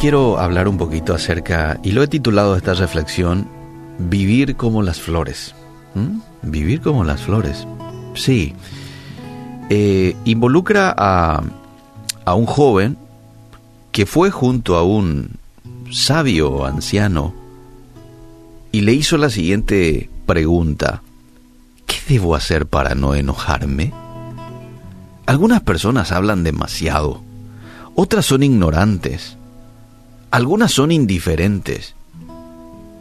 quiero hablar un poquito acerca, y lo he titulado esta reflexión, Vivir como las flores. ¿Mm? Vivir como las flores. Sí. Eh, involucra a, a un joven que fue junto a un sabio anciano y le hizo la siguiente pregunta. ¿Qué debo hacer para no enojarme? Algunas personas hablan demasiado, otras son ignorantes, algunas son indiferentes.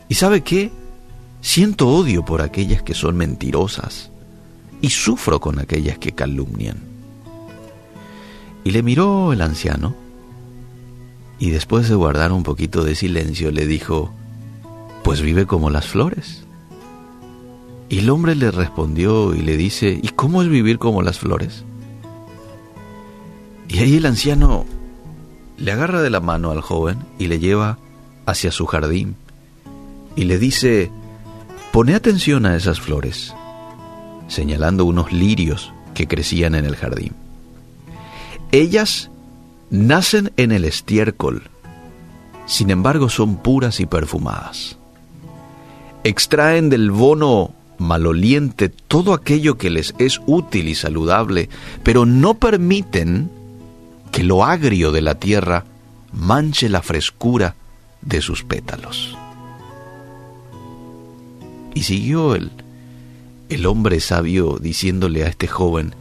¿Y sabe qué? Siento odio por aquellas que son mentirosas y sufro con aquellas que calumnian. Y le miró el anciano y después de guardar un poquito de silencio le dijo, pues vive como las flores. Y el hombre le respondió y le dice, ¿y cómo es vivir como las flores? Y ahí el anciano le agarra de la mano al joven y le lleva hacia su jardín y le dice, pone atención a esas flores, señalando unos lirios que crecían en el jardín. Ellas nacen en el estiércol, sin embargo son puras y perfumadas. Extraen del bono maloliente todo aquello que les es útil y saludable, pero no permiten que lo agrio de la tierra manche la frescura de sus pétalos. Y siguió el, el hombre sabio diciéndole a este joven,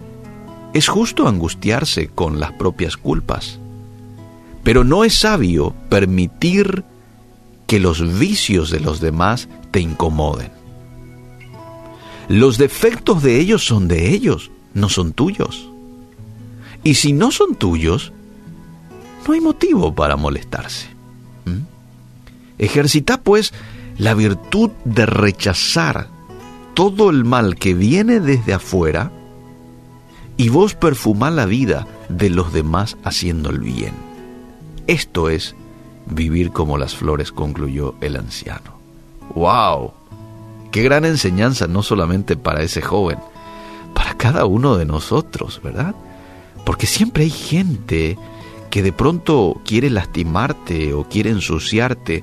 es justo angustiarse con las propias culpas, pero no es sabio permitir que los vicios de los demás te incomoden. Los defectos de ellos son de ellos, no son tuyos. Y si no son tuyos, no hay motivo para molestarse. ¿Mm? Ejercita pues la virtud de rechazar todo el mal que viene desde afuera y vos perfumá la vida de los demás haciendo el bien. Esto es vivir como las flores, concluyó el anciano. ¡Wow! Qué gran enseñanza no solamente para ese joven, para cada uno de nosotros, ¿verdad? Porque siempre hay gente que de pronto quiere lastimarte o quiere ensuciarte,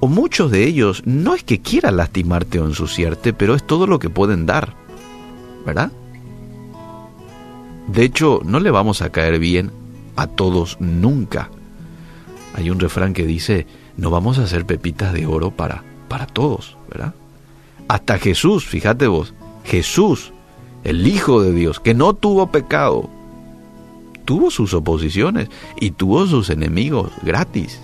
o muchos de ellos no es que quieran lastimarte o ensuciarte, pero es todo lo que pueden dar, ¿verdad? De hecho, no le vamos a caer bien a todos nunca. Hay un refrán que dice, no vamos a hacer pepitas de oro para, para todos, ¿verdad? Hasta Jesús, fíjate vos, Jesús, el Hijo de Dios, que no tuvo pecado, tuvo sus oposiciones y tuvo sus enemigos gratis.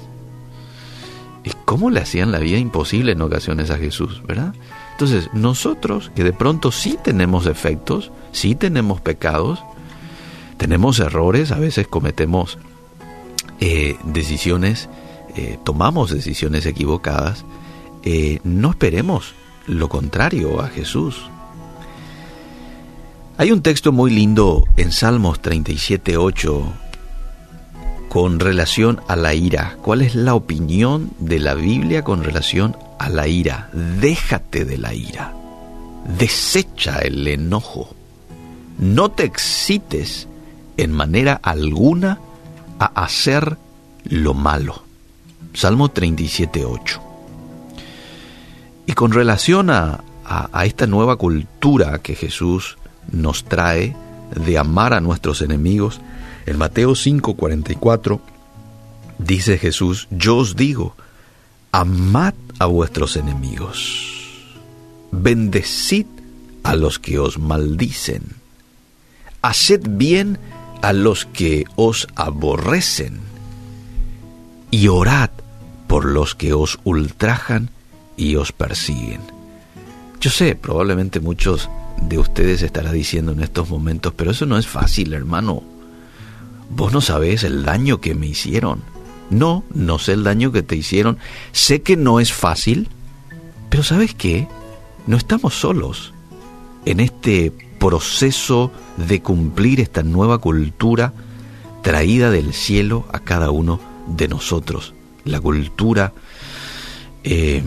¿Y cómo le hacían la vida imposible en ocasiones a Jesús, verdad? Entonces, nosotros que de pronto sí tenemos defectos, sí tenemos pecados, tenemos errores, a veces cometemos eh, decisiones, eh, tomamos decisiones equivocadas, eh, no esperemos lo contrario a Jesús. Hay un texto muy lindo en Salmos 37.8 con relación a la ira. ¿Cuál es la opinión de la Biblia con relación a la ira? Déjate de la ira. Desecha el enojo. No te excites en manera alguna a hacer lo malo. Salmo 37.8. Y con relación a, a, esta nueva cultura que Jesús nos trae de amar a nuestros enemigos. En Mateo 5:44 dice Jesús, yo os digo, amad a vuestros enemigos, bendecid a los que os maldicen, haced bien a los que os aborrecen, y orad por los que os ultrajan y os persiguen. Yo sé, probablemente muchos de ustedes estará diciendo en estos momentos, pero eso no es fácil, hermano. Vos no sabés el daño que me hicieron. No, no sé el daño que te hicieron. Sé que no es fácil, pero ¿sabes qué? No estamos solos en este proceso de cumplir esta nueva cultura traída del cielo a cada uno de nosotros. La cultura eh,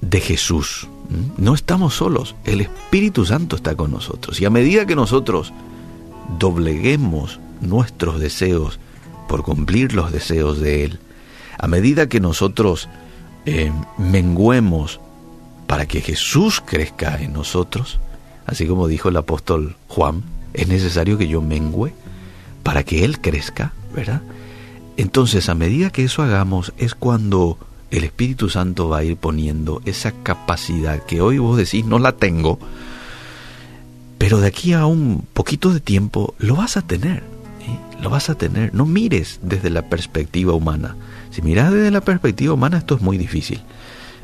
de Jesús. ¿Mm? No estamos solos, el Espíritu Santo está con nosotros. Y a medida que nosotros dobleguemos nuestros deseos por cumplir los deseos de Él, A medida que nosotros eh, menguemos para que Jesús crezca en nosotros, así como dijo el apóstol Juan, es necesario que yo mengüe para que Él crezca, ¿verdad? Entonces, a medida que eso hagamos, es cuando el Espíritu Santo va a ir poniendo esa capacidad que hoy vos decís no la tengo, pero de aquí a un poquito de tiempo lo vas a tener, lo vas a tener. No mires desde la perspectiva humana. Si miras desde la perspectiva humana esto es muy difícil,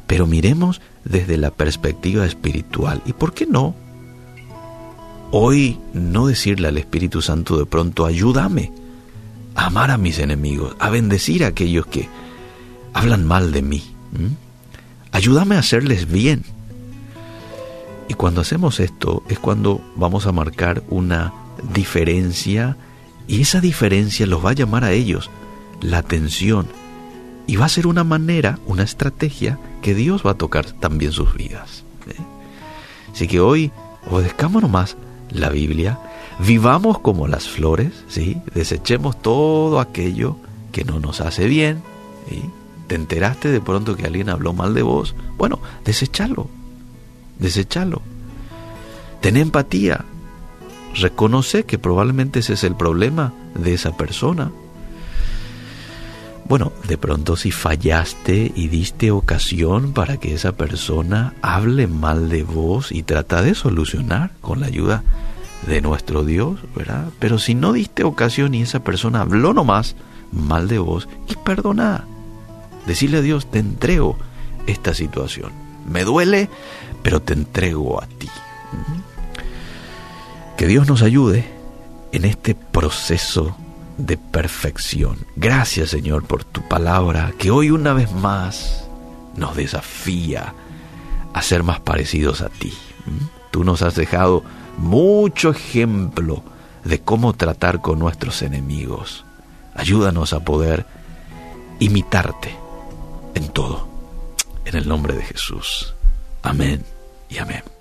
pero miremos desde la perspectiva espiritual. ¿Y por qué no? Hoy no decirle al Espíritu Santo de pronto, ayúdame a amar a mis enemigos, a bendecir a aquellos que hablan mal de mí. Ayúdame a hacerles bien. Y cuando hacemos esto es cuando vamos a marcar una diferencia y esa diferencia los va a llamar a ellos la atención y va a ser una manera, una estrategia que Dios va a tocar también sus vidas. ¿eh? Así que hoy obedezcámonos más la Biblia, vivamos como las flores, ¿sí? desechemos todo aquello que no nos hace bien. ¿Te enteraste de pronto que alguien habló mal de vos? Bueno, desechalo, desechalo. Ten empatía, reconoce que probablemente ese es el problema de esa persona. Bueno, de pronto si fallaste y diste ocasión para que esa persona hable mal de vos y trata de solucionar con la ayuda de nuestro Dios, ¿verdad? Pero si no diste ocasión y esa persona habló nomás mal de vos, y perdona. Decirle a Dios, te entrego esta situación. Me duele, pero te entrego a ti. Que Dios nos ayude en este proceso de perfección. Gracias Señor por tu palabra que hoy una vez más nos desafía a ser más parecidos a ti. Tú nos has dejado mucho ejemplo de cómo tratar con nuestros enemigos. Ayúdanos a poder imitarte en todo. En el nombre de Jesús. Amén y amén.